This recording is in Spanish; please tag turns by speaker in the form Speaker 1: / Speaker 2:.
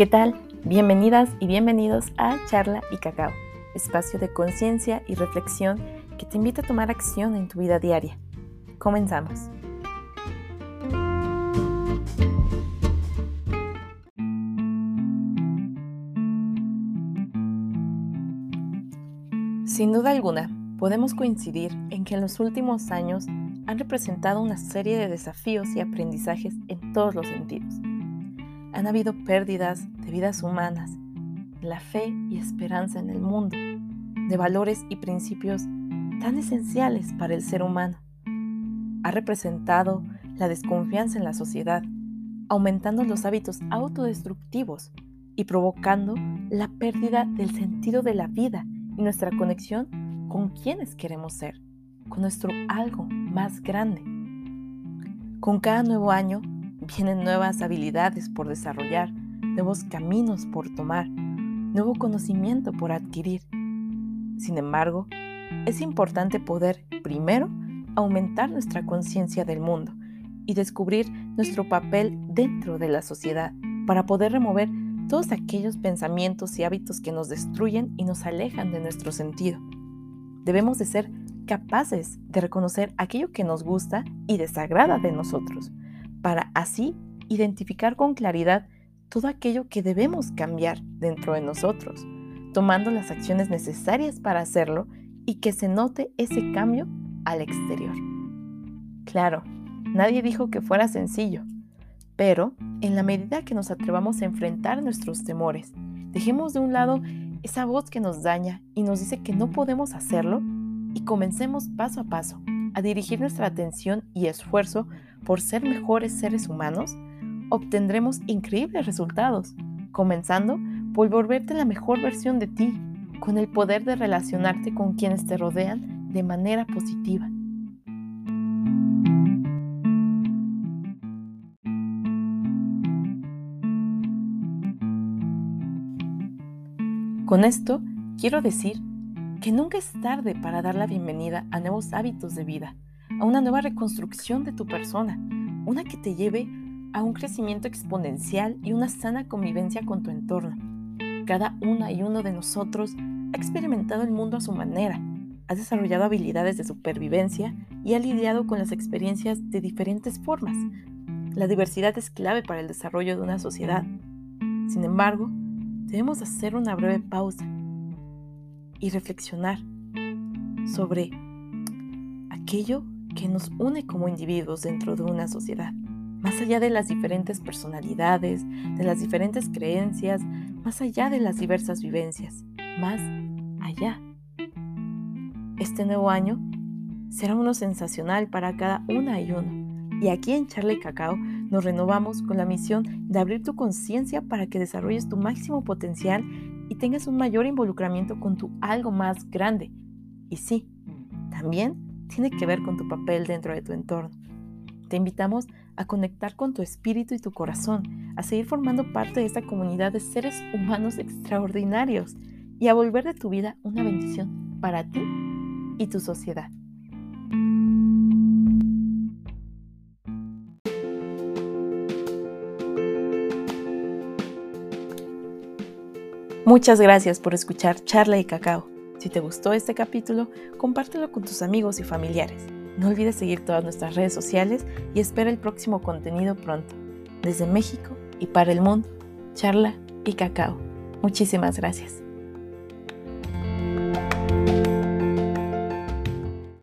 Speaker 1: ¿Qué tal? Bienvenidas y bienvenidos a Charla y Cacao, espacio de conciencia y reflexión que te invita a tomar acción en tu vida diaria. Comenzamos. Sin duda alguna, podemos coincidir en que en los últimos años han representado una serie de desafíos y aprendizajes en todos los sentidos. Han habido pérdidas de vidas humanas, la fe y esperanza en el mundo, de valores y principios tan esenciales para el ser humano. Ha representado la desconfianza en la sociedad, aumentando los hábitos autodestructivos y provocando la pérdida del sentido de la vida y nuestra conexión con quienes queremos ser, con nuestro algo más grande. Con cada nuevo año vienen nuevas habilidades por desarrollar, nuevos caminos por tomar, nuevo conocimiento por adquirir. Sin embargo, es importante poder, primero, aumentar nuestra conciencia del mundo y descubrir nuestro papel dentro de la sociedad para poder remover todos aquellos pensamientos y hábitos que nos destruyen y nos alejan de nuestro sentido. Debemos de ser capaces de reconocer aquello que nos gusta y desagrada de nosotros, para así identificar con claridad todo aquello que debemos cambiar dentro de nosotros, tomando las acciones necesarias para hacerlo y que se note ese cambio al exterior. Claro, nadie dijo que fuera sencillo, pero en la medida que nos atrevamos a enfrentar nuestros temores, dejemos de un lado esa voz que nos daña y nos dice que no podemos hacerlo y comencemos paso a paso a dirigir nuestra atención y esfuerzo por ser mejores seres humanos, obtendremos increíbles resultados, comenzando por volverte la mejor versión de ti, con el poder de relacionarte con quienes te rodean de manera positiva. Con esto quiero decir que nunca es tarde para dar la bienvenida a nuevos hábitos de vida, a una nueva reconstrucción de tu persona, una que te lleve a un crecimiento exponencial y una sana convivencia con tu entorno. Cada una y uno de nosotros ha experimentado el mundo a su manera, ha desarrollado habilidades de supervivencia y ha lidiado con las experiencias de diferentes formas. La diversidad es clave para el desarrollo de una sociedad. Sin embargo, debemos hacer una breve pausa y reflexionar sobre aquello que nos une como individuos dentro de una sociedad, más allá de las diferentes personalidades, de las diferentes creencias, más allá de las diversas vivencias, más allá. Este nuevo año será uno sensacional para cada una y uno. Y aquí en Charlie Cacao nos renovamos con la misión de abrir tu conciencia para que desarrolles tu máximo potencial y tengas un mayor involucramiento con tu algo más grande. Y sí, también tiene que ver con tu papel dentro de tu entorno. Te invitamos a conectar con tu espíritu y tu corazón, a seguir formando parte de esta comunidad de seres humanos extraordinarios y a volver de tu vida una bendición para ti y tu sociedad. Muchas gracias por escuchar Charla y Cacao. Si te gustó este capítulo, compártelo con tus amigos y familiares. No olvides seguir todas nuestras redes sociales y espera el próximo contenido pronto. Desde México y para el mundo, Charla y Cacao. Muchísimas gracias.